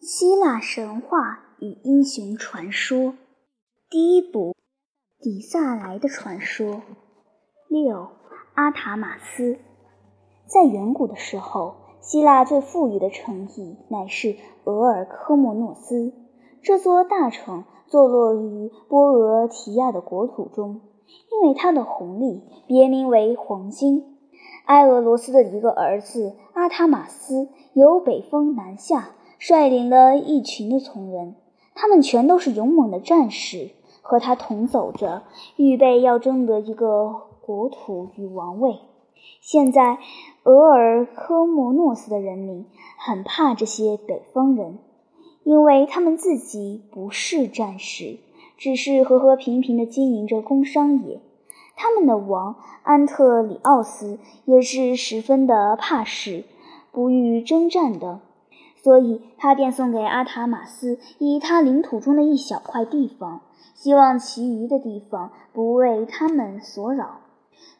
希腊神话与英雄传说，第一部：底萨莱的传说。六，阿塔马斯。在远古的时候，希腊最富裕的城邑乃是俄尔科莫诺斯。这座大城坐落于波俄提亚的国土中，因为它的红利，别名为黄金。埃俄罗斯的一个儿子阿塔马斯由北风南下。率领了一群的从人，他们全都是勇猛的战士，和他同走着，预备要争得一个国土与王位。现在，俄尔科莫诺斯的人民很怕这些北方人，因为他们自己不是战士，只是和和平平的经营着工商业。他们的王安特里奥斯也是十分的怕事，不欲征战的。所以，他便送给阿塔马斯以他领土中的一小块地方，希望其余的地方不为他们所扰。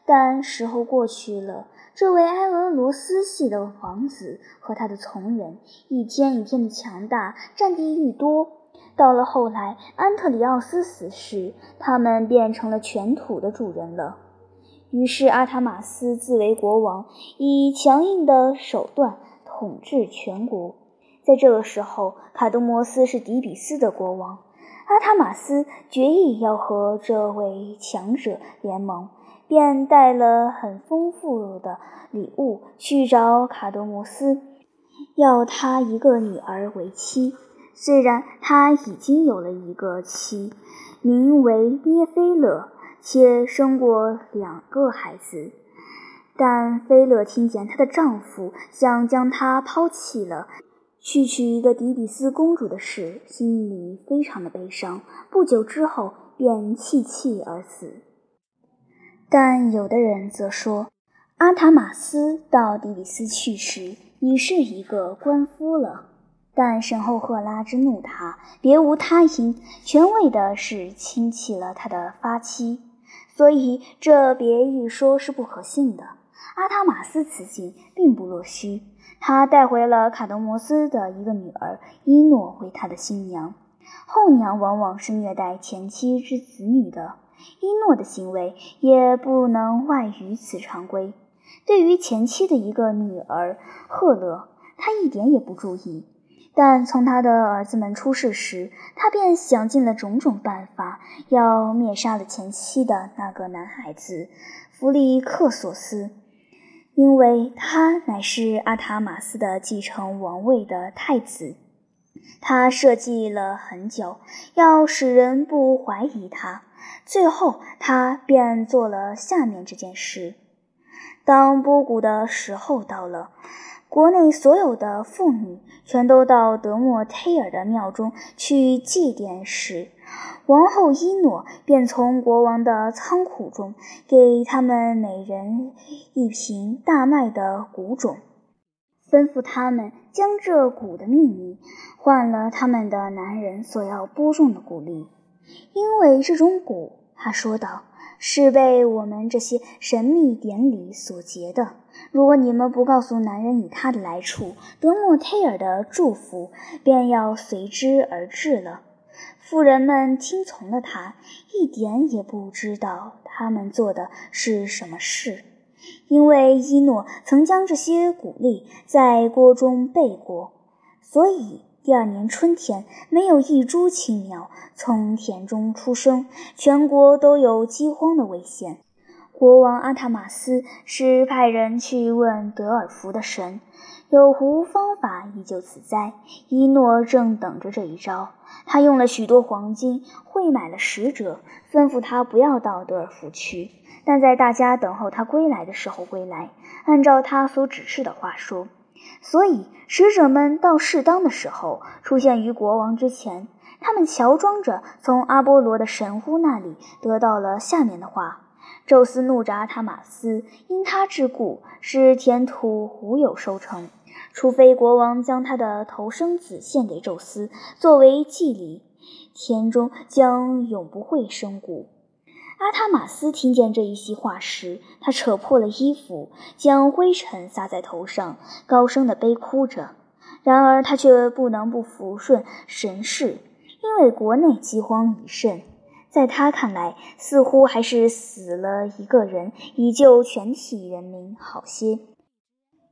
但时候过去了，这位埃俄罗斯系的王子和他的从人一天一天的强大，占地愈多。到了后来，安特里奥斯死时，他们变成了全土的主人了。于是，阿塔马斯自为国王，以强硬的手段统治全国。在这个时候，卡德摩斯是底比斯的国王。阿塔马斯决意要和这位强者联盟，便带了很丰富的礼物去找卡德摩斯，要他一个女儿为妻。虽然他已经有了一个妻，名为涅菲勒，且生过两个孩子，但菲勒听见她的丈夫想将她抛弃了。去娶一个迪比斯公主的事，心里非常的悲伤。不久之后，便弃气而死。但有的人则说，阿塔马斯到底比斯去时已是一个官夫了。但神后赫拉之怒他，别无他因，全为的是亲弃了他的发妻，所以这别一说是不可信的。阿塔马斯此行并不落虚。他带回了卡德摩斯的一个女儿伊诺为他的新娘。后娘往往是虐待前妻之子女的，伊诺的行为也不能外于此常规。对于前妻的一个女儿赫勒，他一点也不注意。但从他的儿子们出世时，他便想尽了种种办法，要灭杀了前妻的那个男孩子弗利克索斯。因为他乃是阿塔马斯的继承王位的太子，他设计了很久，要使人不怀疑他。最后，他便做了下面这件事：当波谷的时候到了，国内所有的妇女全都到德莫忒尔的庙中去祭奠时。王后伊诺便从国王的仓库中给他们每人一瓶大麦的谷种，吩咐他们将这谷的秘密换了他们的男人所要播种的谷粒，因为这种谷，他说道，是被我们这些神秘典礼所结的。如果你们不告诉男人以他的来处，德莫忒尔的祝福便要随之而至了。妇人们听从了他，一点也不知道他们做的是什么事，因为伊诺曾将这些谷粒在锅中焙过，所以第二年春天没有一株青苗从田中出生，全国都有饥荒的危险。国王阿塔马斯是派人去问德尔福的神。有无方法以救此灾？伊诺正等着这一招。他用了许多黄金，会买了使者，吩咐他不要到德尔福去，但在大家等候他归来的时候归来，按照他所指示的话说。所以使者们到适当的时候出现于国王之前，他们乔装着从阿波罗的神屋那里得到了下面的话。宙斯怒铡他马斯，因他之故，使田土无有收成。除非国王将他的头生子献给宙斯作为祭礼，田中将永不会生谷。阿塔马斯听见这一席话时，他扯破了衣服，将灰尘撒在头上，高声地悲哭着。然而他却不能不抚顺神事，因为国内饥荒已甚，在他看来，似乎还是死了一个人，以救全体人民好些。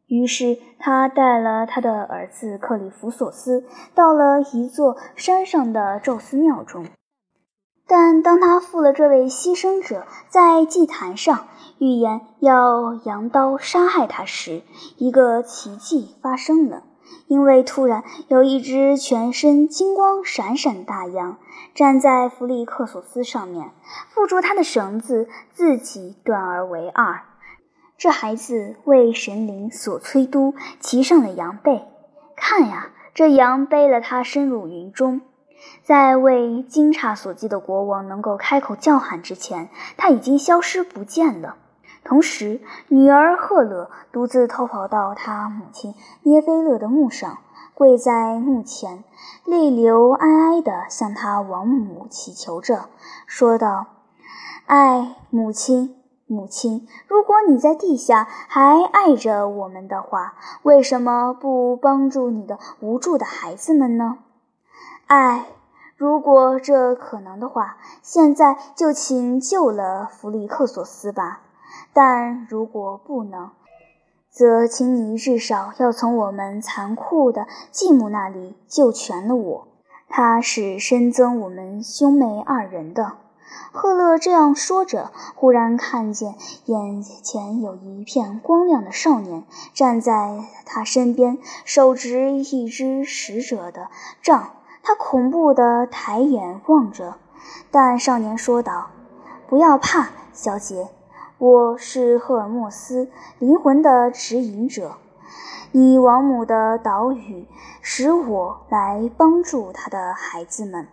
于是他带了他的儿子克里弗索斯到了一座山上的宙斯庙中。但当他负了这位牺牲者在祭坛上预言要扬刀杀害他时，一个奇迹发生了。因为突然有一只全身金光闪闪的大羊站在弗利克索斯上面，缚住他的绳子自己断而为二。这孩子为神灵所催督，骑上了羊背。看呀，这羊背了他深入云中。在为惊诧所击的国王能够开口叫喊之前，他已经消失不见了。同时，女儿赫勒独自偷跑到她母亲涅菲勒的墓上，跪在墓前，泪流哀哀地向她王母祈求着，说道：“爱母亲，母亲，如果你在地下还爱着我们的话，为什么不帮助你的无助的孩子们呢？”哎，如果这可能的话，现在就请救了弗里克索斯吧。但如果不能，则请你至少要从我们残酷的继母那里救全了我。他是深憎我们兄妹二人的。赫勒这样说着，忽然看见眼前有一片光亮的少年站在他身边，手执一只使者的杖。他恐怖地抬眼望着，但少年说道：“不要怕，小姐，我是赫尔墨斯灵魂的指引者。你王母的岛屿使我来帮助他的孩子们。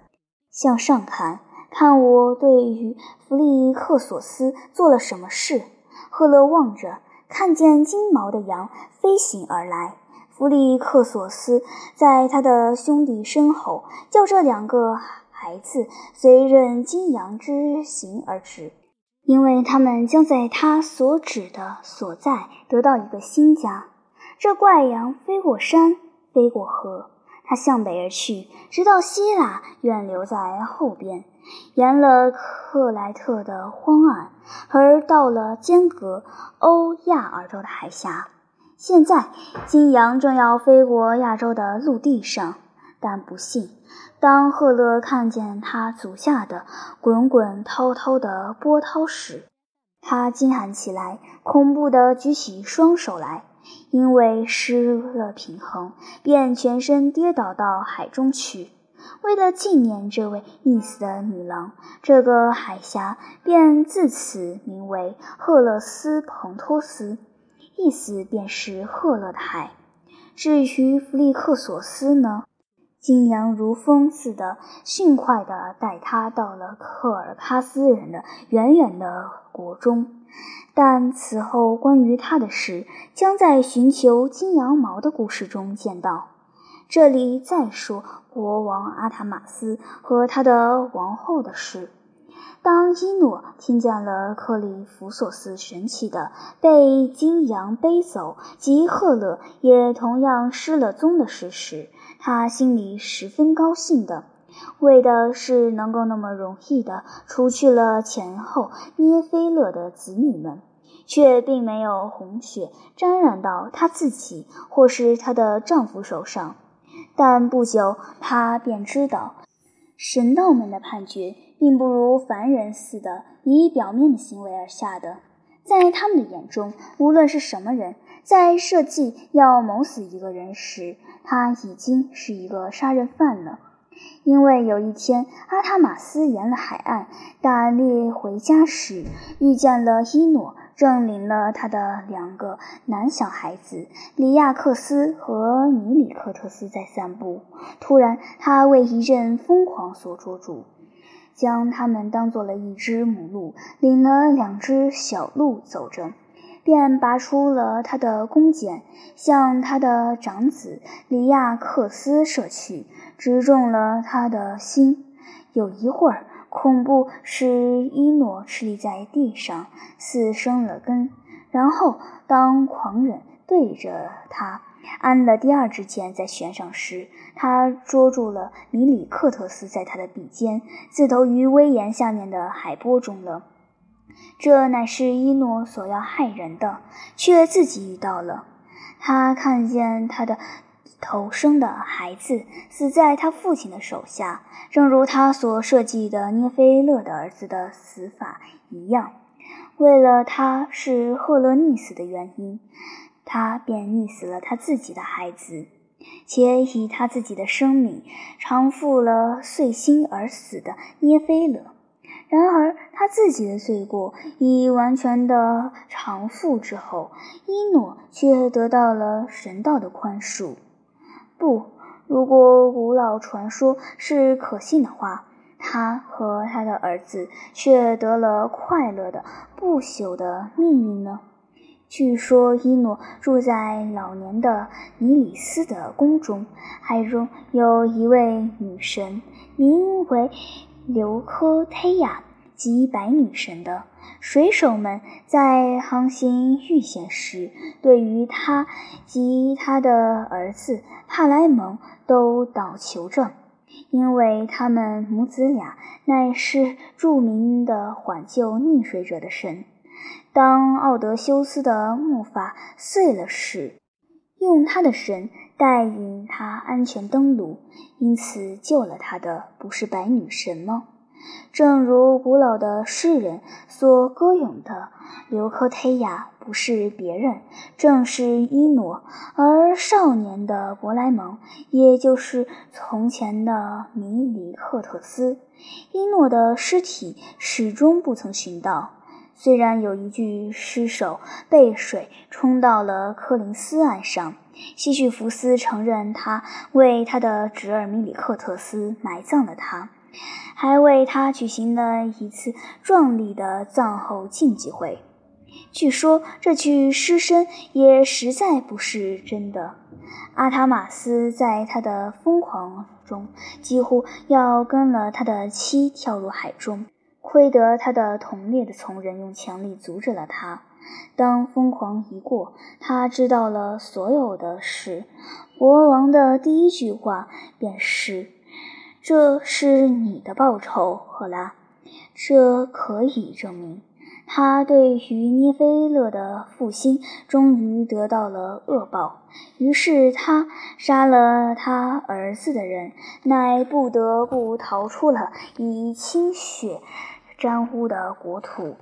向上看，看我对于弗利克索斯做了什么事。”赫勒望着，看见金毛的羊飞行而来。弗里克索斯在他的兄弟身后，叫这两个孩子随任金羊之行而至，因为他们将在他所指的所在得到一个新家。这怪羊飞过山，飞过河，他向北而去，直到希腊，远留在后边，沿了克莱特的荒岸，而到了间隔欧亚尔洲的海峡。现在，金羊正要飞过亚洲的陆地上，但不幸，当赫勒看见他足下的滚滚滔滔的波涛时，他惊喊起来，恐怖地举起双手来，因为失了平衡，便全身跌倒到海中去。为了纪念这位溺死的女郎，这个海峡便自此名为赫勒斯蓬托斯。意思便是赫勒的海。至于弗利克索斯呢？金羊如风似的迅快地带他到了克尔喀斯人的远远的国中，但此后关于他的事，将在寻求金羊毛的故事中见到。这里再说国王阿塔马斯和他的王后的事。当伊诺听见了克里弗索斯神奇的被金羊背走，及赫勒也同样失了踪的事时，他心里十分高兴的，为的是能够那么容易的除去了前后涅菲勒的子女们，却并没有红血沾染到她自己或是她的丈夫手上。但不久，他便知道神道们的判决。并不如凡人似的以表面的行为而下的，在他们的眼中，无论是什么人，在设计要谋死一个人时，他已经是一个杀人犯了。因为有一天，阿塔马斯沿了海岸打猎回家时，遇见了伊诺，正领了他的两个男小孩子里亚克斯和米里克特斯在散步。突然，他为一阵疯狂所捉住。将他们当做了一只母鹿，领了两只小鹿走着，便拔出了他的弓箭，向他的长子里亚克斯射去，直中了他的心。有一会儿，恐怖使伊诺矗立在地上，似生了根。然后，当狂忍对着他安了第二支箭在弦上时，他捉住了米里克特斯在他的臂间，自投于威严下面的海波中了。这乃是伊诺所要害人的，却自己遇到了。他看见他的头生的孩子死在他父亲的手下，正如他所设计的涅菲勒的儿子的死法一样。为了他是赫勒溺死的原因。他便溺死了他自己的孩子，且以他自己的生命偿付了碎心而死的涅菲勒。然而，他自己的罪过已完全的偿付之后，伊诺却得到了神道的宽恕。不，如果古老传说是可信的话，他和他的儿子却得了快乐的不朽的命运呢？据说伊诺住在老年的尼里斯的宫中，海中有一位女神，名为留科忒亚，即白女神的。水手们在航行遇险时，对于他及他的儿子帕莱蒙都祷求着，因为他们母子俩乃是著名的缓救溺水者的神。当奥德修斯的木筏碎了时，用他的神带领他安全登陆，因此救了他的不是白女神吗？正如古老的诗人所歌咏的，留克忒亚不是别人，正是伊诺；而少年的伯莱蒙，也就是从前的米里克特斯。伊诺的尸体始终不曾寻到。虽然有一具尸首被水冲到了科林斯岸上，西绪福斯承认他为他的侄儿米里克特斯埋葬了他，还为他举行了一次壮丽的葬后竞技会。据说这具尸身也实在不是真的。阿塔马斯在他的疯狂中几乎要跟了他的妻跳入海中。亏得他的同列的从人用强力阻止了他。当疯狂一过，他知道了所有的事。国王的第一句话便是：“这是你的报酬，赫拉。”这可以证明，他对于涅菲勒的复兴终于得到了恶报。于是他杀了他儿子的人，乃不得不逃出了以清血。沾污的国土，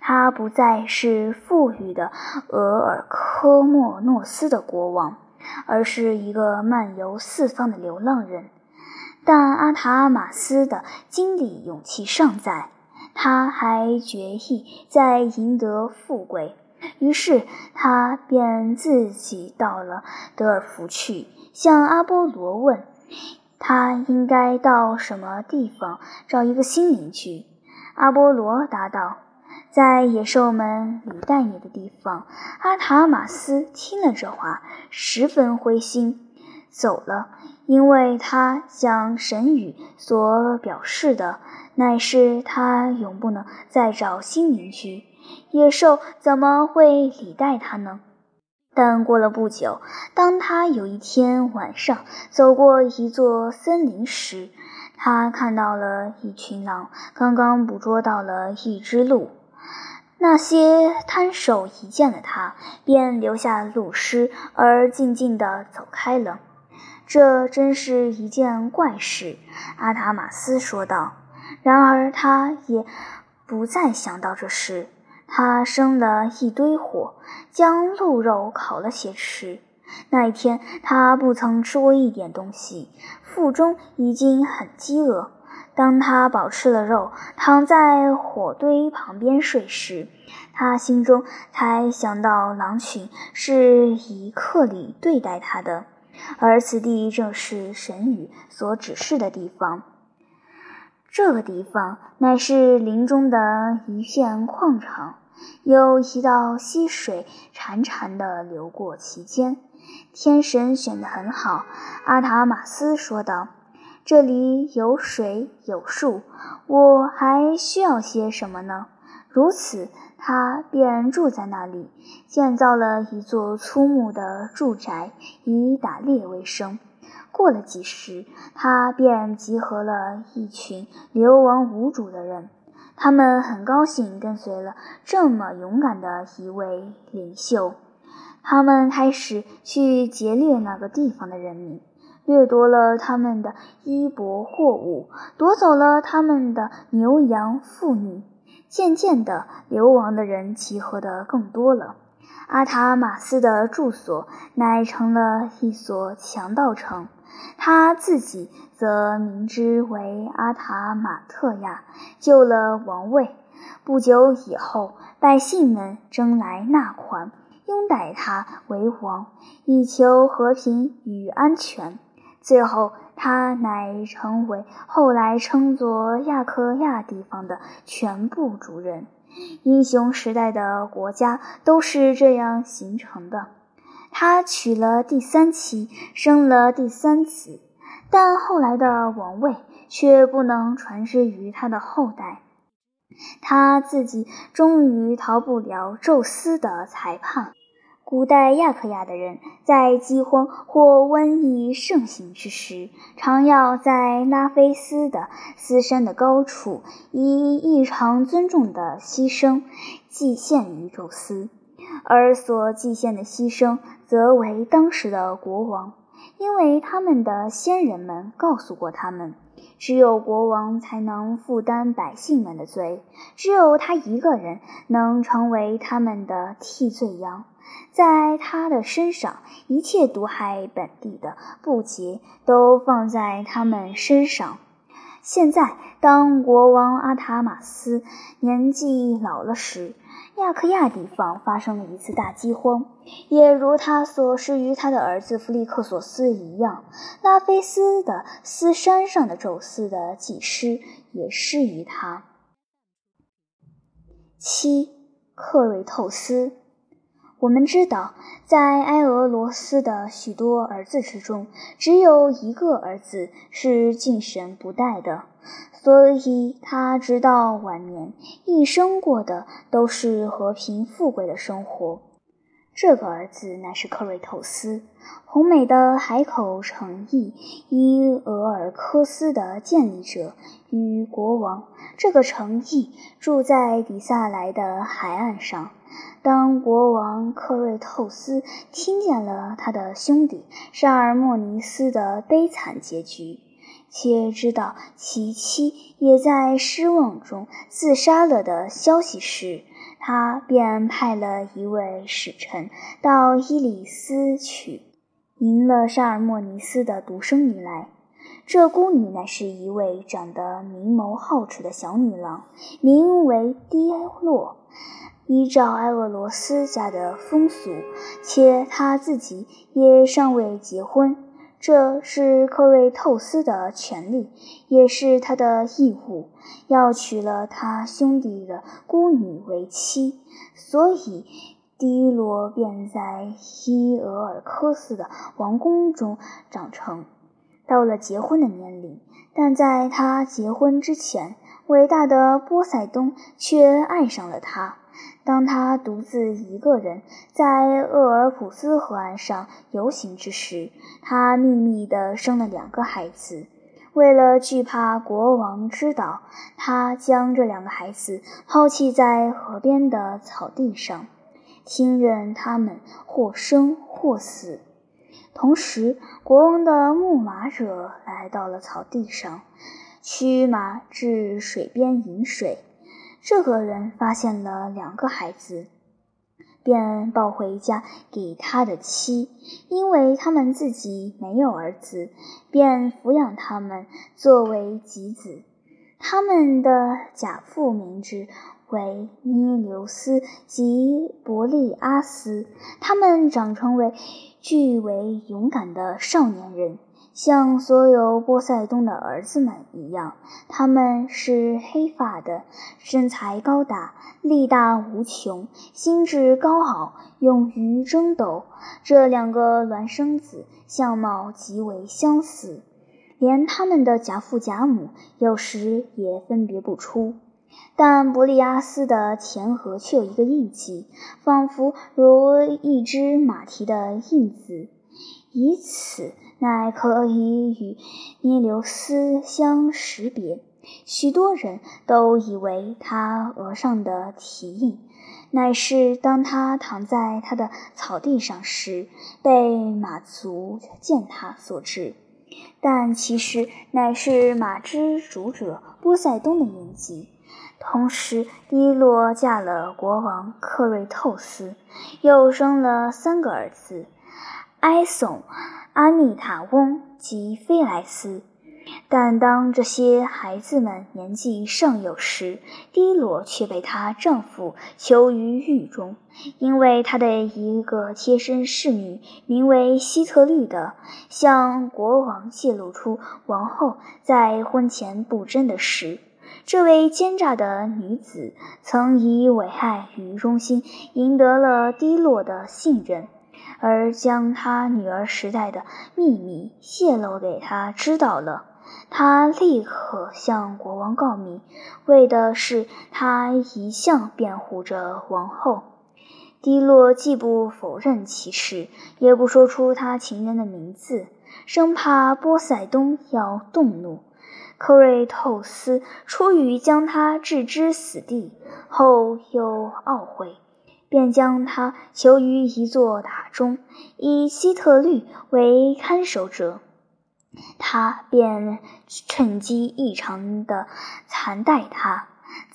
他不再是富裕的俄尔科莫诺斯的国王，而是一个漫游四方的流浪人。但阿塔马斯的精力勇气尚在，他还决意再赢得富贵，于是他便自己到了德尔福去，向阿波罗问，他应该到什么地方找一个新邻居。阿波罗答道：“在野兽们礼待你的地方。”阿塔马斯听了这话，十分灰心，走了，因为他向神语所表示的，乃是他永不能再找新邻居。野兽怎么会礼待他呢？但过了不久，当他有一天晚上走过一座森林时，他看到了一群狼，刚刚捕捉到了一只鹿。那些摊手一见了他，便留下鹿尸，而静静地走开了。这真是一件怪事，阿塔马斯说道。然而他也不再想到这事。他生了一堆火，将鹿肉烤了些吃。那一天，他不曾吃过一点东西，腹中已经很饥饿。当他饱吃了肉，躺在火堆旁边睡时，他心中才想到狼群是以克里对待他的，而此地正是神语所指示的地方。这个地方乃是林中的一片矿场，有一道溪水潺潺地流过其间。天神选得很好，阿塔马斯说道：“这里有水有树，我还需要些什么呢？”如此，他便住在那里，建造了一座粗木的住宅，以打猎为生。过了几时，他便集合了一群流亡无主的人，他们很高兴跟随了这么勇敢的一位领袖。他们开始去劫掠那个地方的人民，掠夺了他们的衣帛货物，夺走了他们的牛羊妇女。渐渐的，流亡的人集合的更多了。阿塔马斯的住所乃成了一所强盗城，他自己则名之为阿塔马特亚，救了王位。不久以后，百姓们争来纳款，拥戴他为王，以求和平与安全。最后，他乃成为后来称作亚克亚地方的全部主人。英雄时代的国家都是这样形成的。他娶了第三妻，生了第三子，但后来的王位却不能传之于他的后代。他自己终于逃不了宙斯的裁判。古代亚克亚的人在饥荒或瘟疫盛行之时，常要在拉菲斯的斯山的高处，以异常尊重的牺牲祭献于宙斯，而所祭献的牺牲，则为当时的国王，因为他们的先人们告诉过他们，只有国王才能负担百姓们的罪，只有他一个人能成为他们的替罪羊。在他的身上，一切毒害本地的不洁都放在他们身上。现在，当国王阿塔马斯年纪老了时，亚克亚地方发生了一次大饥荒，也如他所施于他的儿子弗利克索斯一样，拉菲斯的斯山上的宙斯的祭师也施于他。七，克瑞透斯。我们知道，在埃俄罗斯的许多儿子之中，只有一个儿子是敬神不怠的，所以他直到晚年一生过的都是和平富贵的生活。这个儿子乃是克瑞透斯，宏美的海口城邑伊俄尔科斯的建立者与国王。这个城邑住在底萨莱的海岸上。当国王克瑞透斯听见了他的兄弟沙尔莫尼斯的悲惨结局，且知道其妻也在失望中自杀了的消息时，他便派了一位使臣到伊里斯去迎了沙尔莫尼斯的独生女来。这孤女乃是一位长得明眸皓齿的小女郎，名为迪洛。依照埃俄罗斯家的风俗，且她自己也尚未结婚，这是克瑞透斯的权利，也是他的义务，要娶了他兄弟的孤女为妻。所以，迪罗便在伊俄尔科斯的王宫中长成，到了结婚的年龄。但在他结婚之前，伟大的波塞冬却爱上了他。当他独自一个人在厄尔普斯河岸上游行之时，他秘密地生了两个孩子。为了惧怕国王知道，他将这两个孩子抛弃在河边的草地上，听任他们或生或死。同时，国王的牧马者来到了草地上，驱马至水边饮水。这个人发现了两个孩子，便抱回家给他的妻，因为他们自己没有儿子，便抚养他们作为己子。他们的假父名之为涅留斯及伯利阿斯，他们长成为巨为勇敢的少年人。像所有波塞冬的儿子们一样，他们是黑发的，身材高大，力大无穷，心智高傲，勇于争斗。这两个孪生子相貌极为相似，连他们的假父假母有时也分别不出。但伯利阿斯的前额却有一个印记，仿佛如一只马蹄的印子，以此乃可以与尼留斯相识别。许多人都以为他额上的蹄印，乃是当他躺在他的草地上时被马足践踏所致，但其实乃是马之主者波塞冬的印记。同时，伊洛嫁了国王克瑞透斯，又生了三个儿子：埃松、阿密塔翁及菲莱斯。但当这些孩子们年纪尚幼时，迪罗却被她丈夫囚于狱中，因为他的一个贴身侍女，名为希特律的，向国王泄露出王后在婚前不贞的事。这位奸诈的女子曾以危害与忠心赢得了迪洛的信任，而将她女儿时代的秘密泄露给他知道了。他立刻向国王告密，为的是他一向辩护着王后。迪洛既不否认其事，也不说出他情人的名字，生怕波塞冬要动怒。科瑞透斯出于将他置之死地，后又懊悔，便将他囚于一座塔中，以希特律为看守者。他便趁机异常的残待他。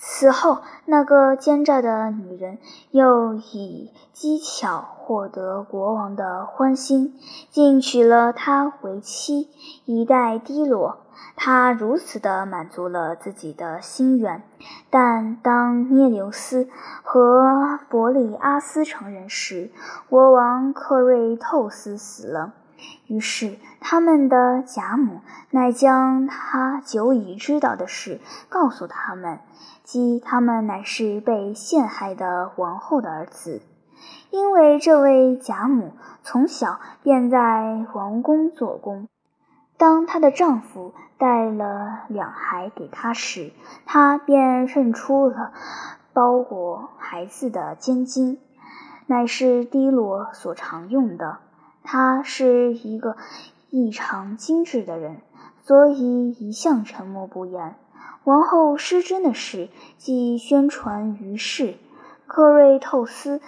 此后，那个奸诈的女人又以机巧获得国王的欢心，竟娶了她为妻，以待低落。他如此的满足了自己的心愿，但当涅留斯和伯利阿斯成人时，国王克瑞透斯死了。于是，他们的贾母乃将他久已知道的事告诉他们，即他们乃是被陷害的王后的儿子。因为这位贾母从小便在王宫做工。当她的丈夫带了两孩给她时，她便认出了包裹孩子的尖巾，乃是低罗所常用的。他是一个异常精致的人，所以一向沉默不言。王后失贞的事既宣传于世，克瑞透斯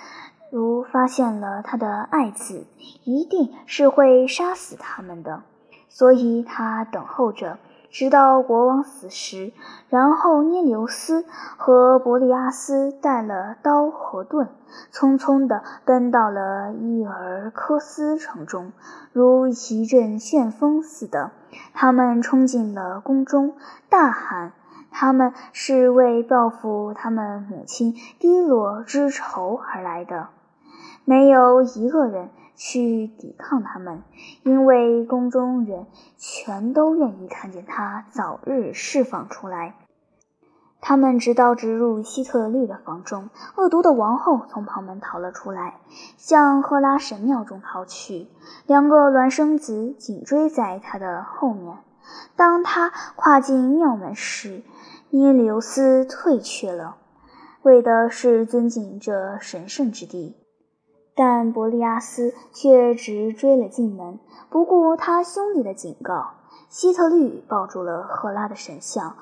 如发现了他的爱子，一定是会杀死他们的。所以他等候着，直到国王死时，然后涅留斯和伯利阿斯带了刀和盾，匆匆地奔到了伊尔科斯城中，如一阵旋风似的。他们冲进了宫中，大喊：“他们是为报复他们母亲低落之仇而来的。”没有一个人。去抵抗他们，因为宫中人全都愿意看见他早日释放出来。他们直到直入希特律的房中，恶毒的王后从旁门逃了出来，向赫拉神庙中逃去。两个孪生子紧追在他的后面。当他跨进庙门时，涅留斯退却了，为的是尊敬这神圣之地。但伯利阿斯却直追了进门，不顾他兄弟的警告。希特律抱住了赫拉的神像，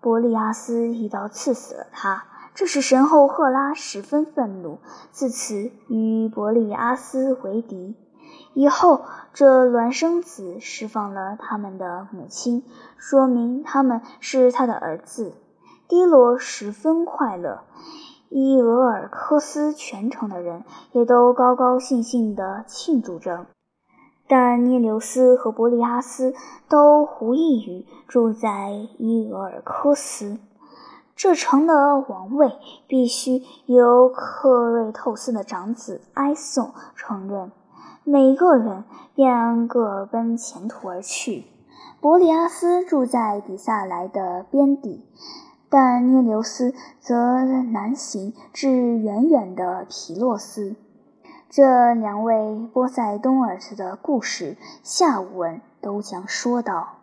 伯利阿斯一刀刺死了他。这使神后赫拉十分愤怒，自此与伯利阿斯为敌。以后，这孪生子释放了他们的母亲，说明他们是他的儿子。迪罗十分快乐。伊俄尔科斯全城的人也都高高兴兴地庆祝着，但涅留斯和伯利阿斯都无意于住在伊俄尔科斯。这城的王位必须由克瑞透斯的长子埃宋承认。每个人便各奔前途而去。伯利阿斯住在底萨莱的边地。但涅留斯则南行至远远的皮洛斯。这两位波塞冬儿子的故事，下文都将说到。